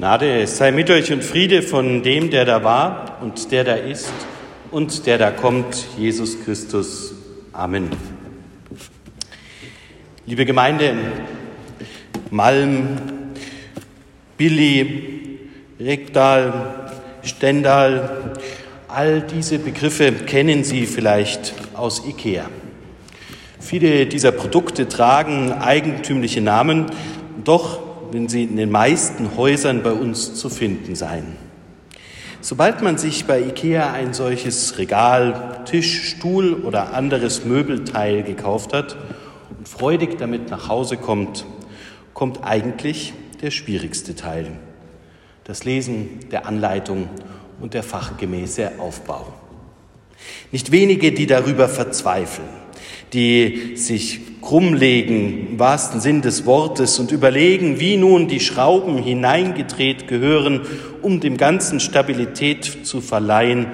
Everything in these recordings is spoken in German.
Gnade sei mit euch und Friede von dem, der da war und der da ist und der da kommt, Jesus Christus. Amen. Liebe Gemeinde, Malm, Billy, Rektal, Stendal, all diese Begriffe kennen Sie vielleicht aus IKEA. Viele dieser Produkte tragen eigentümliche Namen, doch wenn sie in den meisten Häusern bei uns zu finden sein. Sobald man sich bei IKEA ein solches Regal, Tisch, Stuhl oder anderes Möbelteil gekauft hat und freudig damit nach Hause kommt, kommt eigentlich der schwierigste Teil. Das Lesen der Anleitung und der fachgemäße Aufbau. Nicht wenige, die darüber verzweifeln die sich krummlegen im wahrsten Sinn des Wortes und überlegen, wie nun die Schrauben hineingedreht gehören, um dem Ganzen Stabilität zu verleihen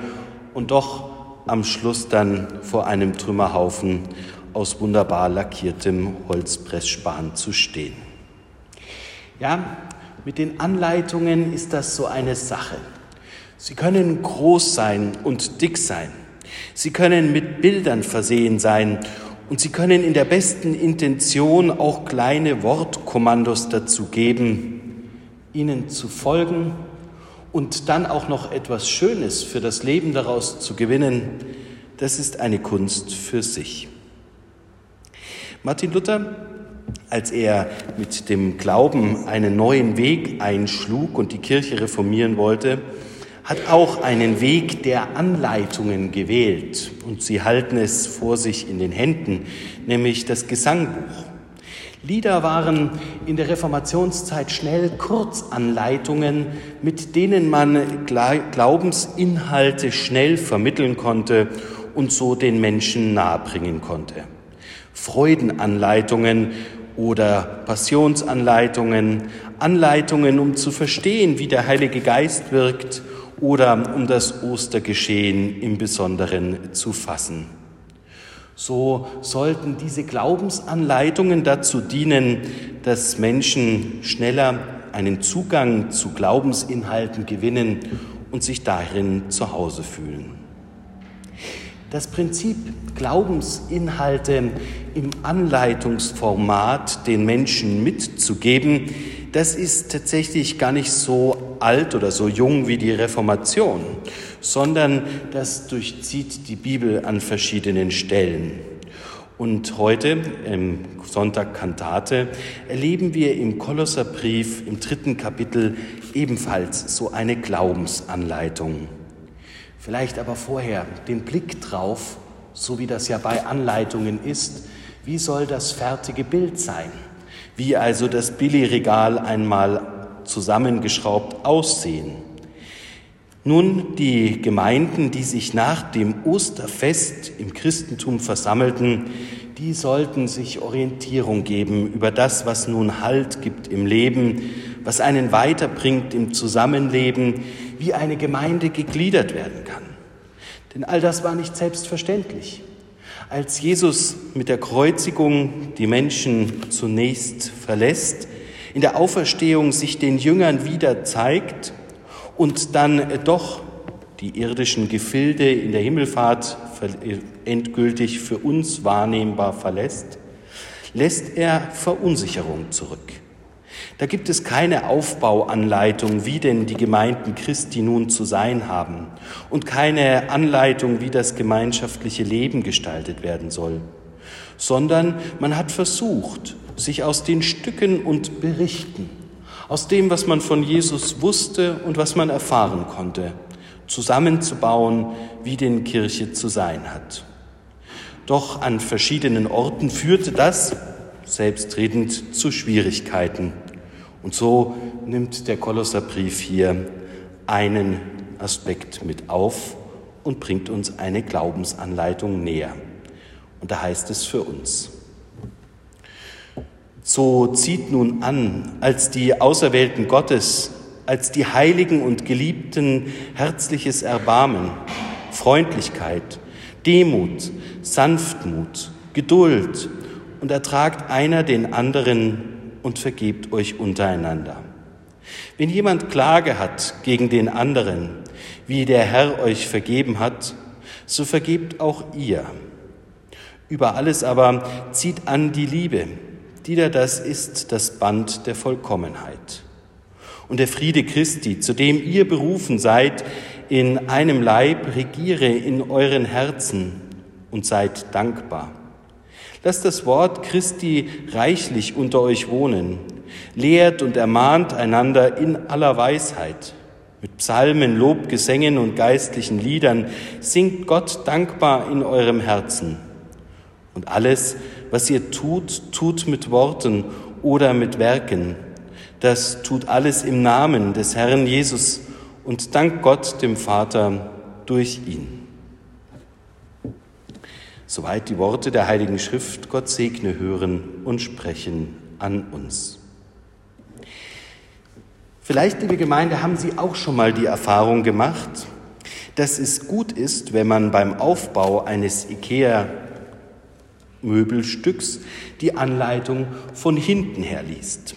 und doch am Schluss dann vor einem Trümmerhaufen aus wunderbar lackiertem Holzpressspan zu stehen. Ja, mit den Anleitungen ist das so eine Sache. Sie können groß sein und dick sein. Sie können mit Bildern versehen sein und Sie können in der besten Intention auch kleine Wortkommandos dazu geben, ihnen zu folgen und dann auch noch etwas Schönes für das Leben daraus zu gewinnen. Das ist eine Kunst für sich. Martin Luther, als er mit dem Glauben einen neuen Weg einschlug und die Kirche reformieren wollte, hat auch einen Weg der Anleitungen gewählt und Sie halten es vor sich in den Händen, nämlich das Gesangbuch. Lieder waren in der Reformationszeit schnell Kurzanleitungen, mit denen man Glaubensinhalte schnell vermitteln konnte und so den Menschen nahebringen konnte. Freudenanleitungen oder Passionsanleitungen, Anleitungen, um zu verstehen, wie der Heilige Geist wirkt oder um das Ostergeschehen im Besonderen zu fassen. So sollten diese Glaubensanleitungen dazu dienen, dass Menschen schneller einen Zugang zu Glaubensinhalten gewinnen und sich darin zu Hause fühlen. Das Prinzip, Glaubensinhalte im Anleitungsformat den Menschen mitzugeben, das ist tatsächlich gar nicht so alt oder so jung wie die Reformation, sondern das durchzieht die Bibel an verschiedenen Stellen. Und heute, im Sonntag Kantate, erleben wir im Kolosserbrief im dritten Kapitel ebenfalls so eine Glaubensanleitung. Vielleicht aber vorher den Blick drauf, so wie das ja bei Anleitungen ist, wie soll das fertige Bild sein? Wie also das Billigregal einmal zusammengeschraubt aussehen. Nun, die Gemeinden, die sich nach dem Osterfest im Christentum versammelten, die sollten sich Orientierung geben über das, was nun Halt gibt im Leben, was einen weiterbringt im Zusammenleben, wie eine Gemeinde gegliedert werden kann. Denn all das war nicht selbstverständlich. Als Jesus mit der Kreuzigung die Menschen zunächst verlässt, in der Auferstehung sich den Jüngern wieder zeigt und dann doch die irdischen Gefilde in der Himmelfahrt endgültig für uns wahrnehmbar verlässt, lässt er Verunsicherung zurück. Da gibt es keine Aufbauanleitung, wie denn die Gemeinden Christi nun zu sein haben und keine Anleitung, wie das gemeinschaftliche Leben gestaltet werden soll, sondern man hat versucht, sich aus den Stücken und Berichten, aus dem, was man von Jesus wusste und was man erfahren konnte, zusammenzubauen, wie denn Kirche zu sein hat. Doch an verschiedenen Orten führte das, selbstredend, zu Schwierigkeiten. Und so nimmt der Kolosserbrief hier einen Aspekt mit auf und bringt uns eine Glaubensanleitung näher. Und da heißt es für uns. So zieht nun an, als die Auserwählten Gottes, als die Heiligen und Geliebten herzliches Erbarmen, Freundlichkeit, Demut, Sanftmut, Geduld und ertragt einer den anderen und vergebt euch untereinander. Wenn jemand Klage hat gegen den anderen, wie der Herr euch vergeben hat, so vergebt auch ihr. Über alles aber zieht an die Liebe, die da das ist das Band der Vollkommenheit. Und der Friede Christi, zu dem ihr berufen seid, in einem Leib regiere in euren Herzen und seid dankbar. Lasst das Wort Christi reichlich unter euch wohnen. Lehrt und ermahnt einander in aller Weisheit. Mit Psalmen, Lobgesängen und geistlichen Liedern singt Gott dankbar in eurem Herzen. Und alles, was ihr tut, tut mit Worten oder mit Werken. Das tut alles im Namen des Herrn Jesus und dank Gott dem Vater durch ihn. Soweit die Worte der Heiligen Schrift. Gott segne, hören und sprechen an uns. Vielleicht, liebe Gemeinde, haben Sie auch schon mal die Erfahrung gemacht, dass es gut ist, wenn man beim Aufbau eines IKEA-Möbelstücks die Anleitung von hinten her liest.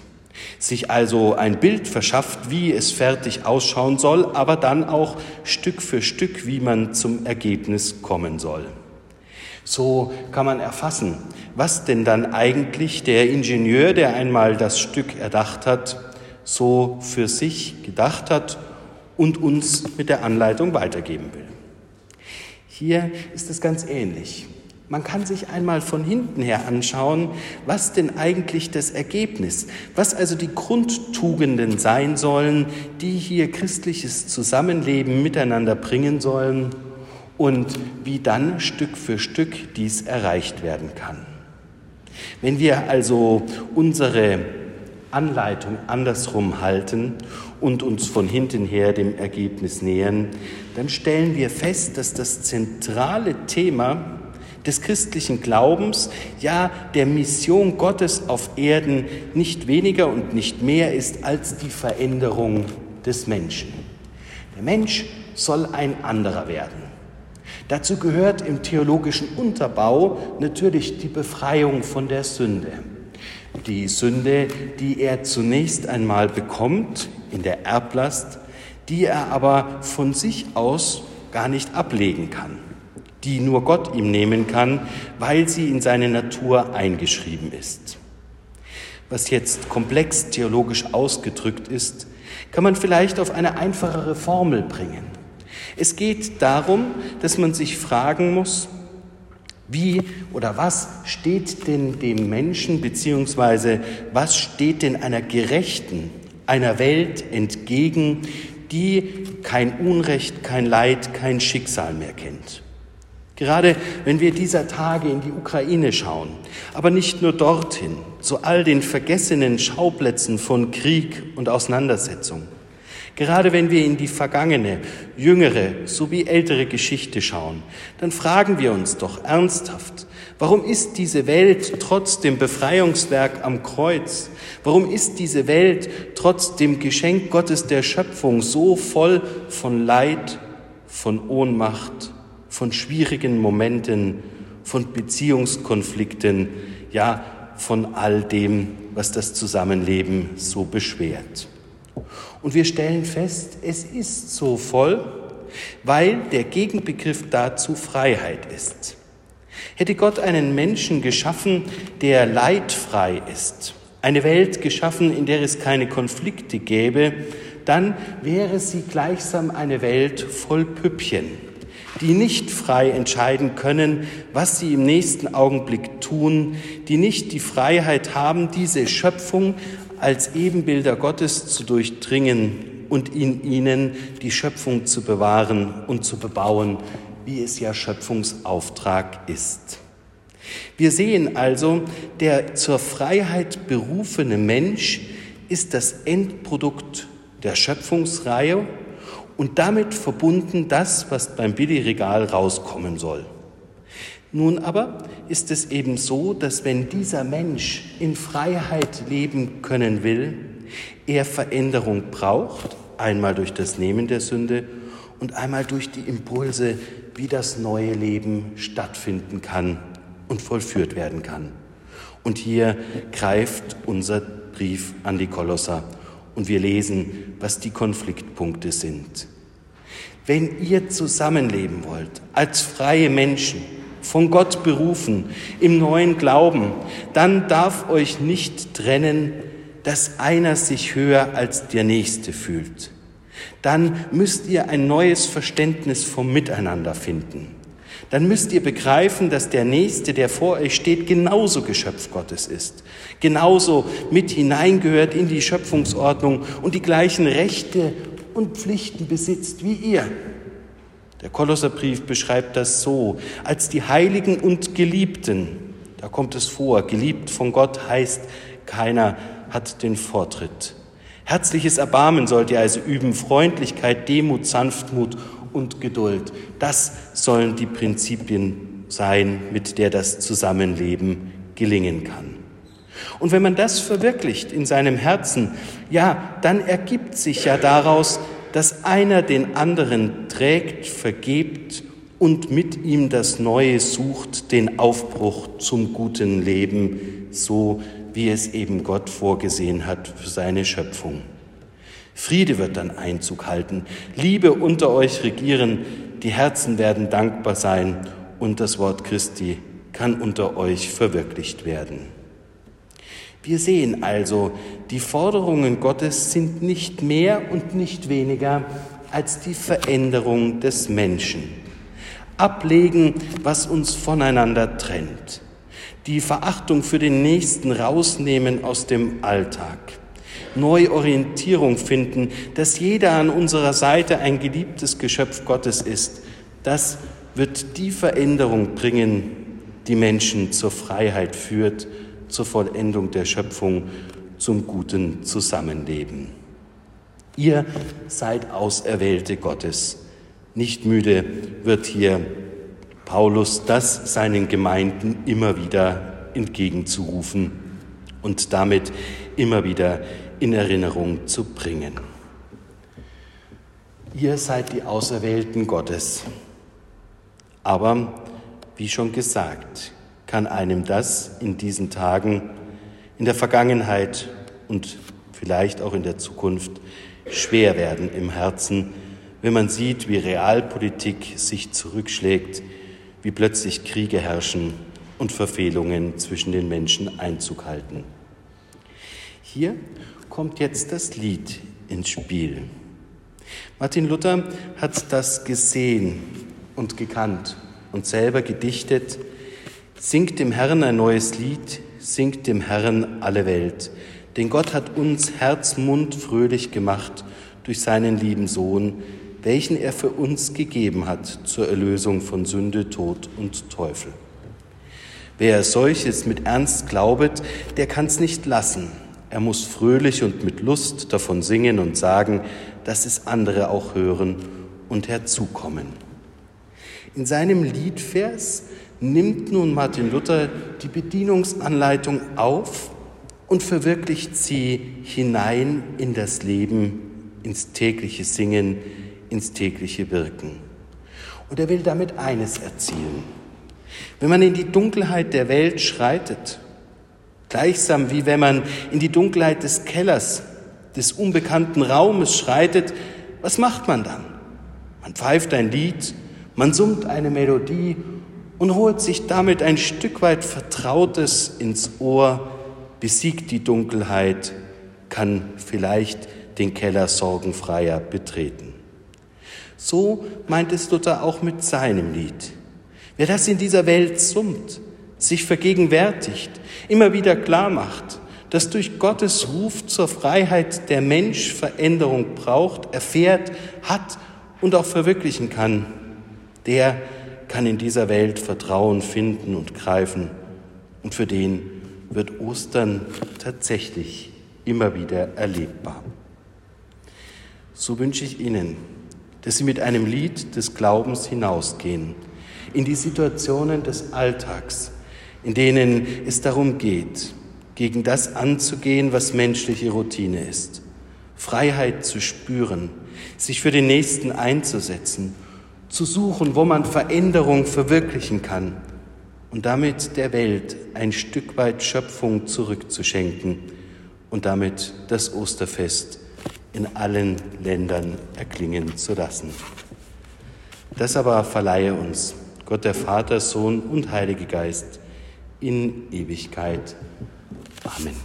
Sich also ein Bild verschafft, wie es fertig ausschauen soll, aber dann auch Stück für Stück, wie man zum Ergebnis kommen soll. So kann man erfassen, was denn dann eigentlich der Ingenieur, der einmal das Stück erdacht hat, so für sich gedacht hat und uns mit der Anleitung weitergeben will. Hier ist es ganz ähnlich. Man kann sich einmal von hinten her anschauen, was denn eigentlich das Ergebnis, was also die Grundtugenden sein sollen, die hier christliches Zusammenleben miteinander bringen sollen und wie dann Stück für Stück dies erreicht werden kann. Wenn wir also unsere Anleitung andersrum halten und uns von hinten her dem Ergebnis nähern, dann stellen wir fest, dass das zentrale Thema des christlichen Glaubens, ja der Mission Gottes auf Erden nicht weniger und nicht mehr ist als die Veränderung des Menschen. Der Mensch soll ein anderer werden. Dazu gehört im theologischen Unterbau natürlich die Befreiung von der Sünde. Die Sünde, die er zunächst einmal bekommt in der Erblast, die er aber von sich aus gar nicht ablegen kann, die nur Gott ihm nehmen kann, weil sie in seine Natur eingeschrieben ist. Was jetzt komplex theologisch ausgedrückt ist, kann man vielleicht auf eine einfachere Formel bringen. Es geht darum, dass man sich fragen muss, wie oder was steht denn dem Menschen beziehungsweise was steht denn einer gerechten, einer Welt entgegen, die kein Unrecht, kein Leid, kein Schicksal mehr kennt. Gerade wenn wir dieser Tage in die Ukraine schauen, aber nicht nur dorthin, zu all den vergessenen Schauplätzen von Krieg und Auseinandersetzung, Gerade wenn wir in die vergangene, jüngere sowie ältere Geschichte schauen, dann fragen wir uns doch ernsthaft, warum ist diese Welt trotz dem Befreiungswerk am Kreuz, warum ist diese Welt trotz dem Geschenk Gottes der Schöpfung so voll von Leid, von Ohnmacht, von schwierigen Momenten, von Beziehungskonflikten, ja, von all dem, was das Zusammenleben so beschwert. Und wir stellen fest, es ist so voll, weil der Gegenbegriff dazu Freiheit ist. Hätte Gott einen Menschen geschaffen, der leidfrei ist, eine Welt geschaffen, in der es keine Konflikte gäbe, dann wäre sie gleichsam eine Welt voll Püppchen, die nicht frei entscheiden können, was sie im nächsten Augenblick tun, die nicht die Freiheit haben, diese Schöpfung als Ebenbilder Gottes zu durchdringen und in ihnen die Schöpfung zu bewahren und zu bebauen, wie es ja Schöpfungsauftrag ist. Wir sehen also, der zur Freiheit berufene Mensch ist das Endprodukt der Schöpfungsreihe und damit verbunden das, was beim Billigregal rauskommen soll. Nun aber ist es eben so, dass wenn dieser Mensch in Freiheit leben können will, er Veränderung braucht, einmal durch das Nehmen der Sünde und einmal durch die Impulse, wie das neue Leben stattfinden kann und vollführt werden kann. Und hier greift unser Brief an die Kolosser und wir lesen, was die Konfliktpunkte sind. Wenn ihr zusammenleben wollt, als freie Menschen, von Gott berufen, im neuen Glauben, dann darf euch nicht trennen, dass einer sich höher als der Nächste fühlt. Dann müsst ihr ein neues Verständnis vom Miteinander finden. Dann müsst ihr begreifen, dass der Nächste, der vor euch steht, genauso Geschöpf Gottes ist, genauso mit hineingehört in die Schöpfungsordnung und die gleichen Rechte und Pflichten besitzt wie ihr. Der Kolosserbrief beschreibt das so, als die Heiligen und Geliebten, da kommt es vor, geliebt von Gott heißt, keiner hat den Vortritt. Herzliches Erbarmen sollt ihr also üben, Freundlichkeit, Demut, Sanftmut und Geduld. Das sollen die Prinzipien sein, mit der das Zusammenleben gelingen kann. Und wenn man das verwirklicht in seinem Herzen, ja, dann ergibt sich ja daraus, dass einer den anderen trägt, vergebt und mit ihm das Neue sucht, den Aufbruch zum guten Leben, so wie es eben Gott vorgesehen hat für seine Schöpfung. Friede wird dann Einzug halten, Liebe unter euch regieren, die Herzen werden dankbar sein und das Wort Christi kann unter euch verwirklicht werden. Wir sehen also, die Forderungen Gottes sind nicht mehr und nicht weniger als die Veränderung des Menschen. Ablegen, was uns voneinander trennt. Die Verachtung für den Nächsten rausnehmen aus dem Alltag. Neuorientierung finden, dass jeder an unserer Seite ein geliebtes Geschöpf Gottes ist. Das wird die Veränderung bringen, die Menschen zur Freiheit führt zur Vollendung der Schöpfung, zum guten Zusammenleben. Ihr seid Auserwählte Gottes. Nicht müde wird hier Paulus das seinen Gemeinden immer wieder entgegenzurufen und damit immer wieder in Erinnerung zu bringen. Ihr seid die Auserwählten Gottes. Aber, wie schon gesagt, kann einem das in diesen Tagen, in der Vergangenheit und vielleicht auch in der Zukunft schwer werden im Herzen, wenn man sieht, wie Realpolitik sich zurückschlägt, wie plötzlich Kriege herrschen und Verfehlungen zwischen den Menschen Einzug halten. Hier kommt jetzt das Lied ins Spiel. Martin Luther hat das gesehen und gekannt und selber gedichtet, Singt dem Herrn ein neues Lied, singt dem Herrn alle Welt. Denn Gott hat uns Herz, Mund fröhlich gemacht durch seinen lieben Sohn, welchen er für uns gegeben hat zur Erlösung von Sünde, Tod und Teufel. Wer solches mit Ernst glaubet, der kann's nicht lassen. Er muss fröhlich und mit Lust davon singen und sagen, dass es andere auch hören und herzukommen. In seinem Liedvers nimmt nun Martin Luther die Bedienungsanleitung auf und verwirklicht sie hinein in das Leben, ins tägliche Singen, ins tägliche Wirken. Und er will damit eines erzielen. Wenn man in die Dunkelheit der Welt schreitet, gleichsam wie wenn man in die Dunkelheit des Kellers, des unbekannten Raumes schreitet, was macht man dann? Man pfeift ein Lied, man summt eine Melodie und holt sich damit ein Stück weit Vertrautes ins Ohr, besiegt die Dunkelheit, kann vielleicht den Keller sorgenfreier betreten. So meint es Luther auch mit seinem Lied. Wer das in dieser Welt summt, sich vergegenwärtigt, immer wieder klar macht, dass durch Gottes Ruf zur Freiheit der Mensch Veränderung braucht, erfährt, hat und auch verwirklichen kann, der kann in dieser Welt Vertrauen finden und greifen. Und für den wird Ostern tatsächlich immer wieder erlebbar. So wünsche ich Ihnen, dass Sie mit einem Lied des Glaubens hinausgehen in die Situationen des Alltags, in denen es darum geht, gegen das anzugehen, was menschliche Routine ist, Freiheit zu spüren, sich für den Nächsten einzusetzen zu suchen, wo man Veränderung verwirklichen kann und damit der Welt ein Stück weit Schöpfung zurückzuschenken und damit das Osterfest in allen Ländern erklingen zu lassen. Das aber verleihe uns Gott der Vater, Sohn und Heilige Geist in Ewigkeit. Amen.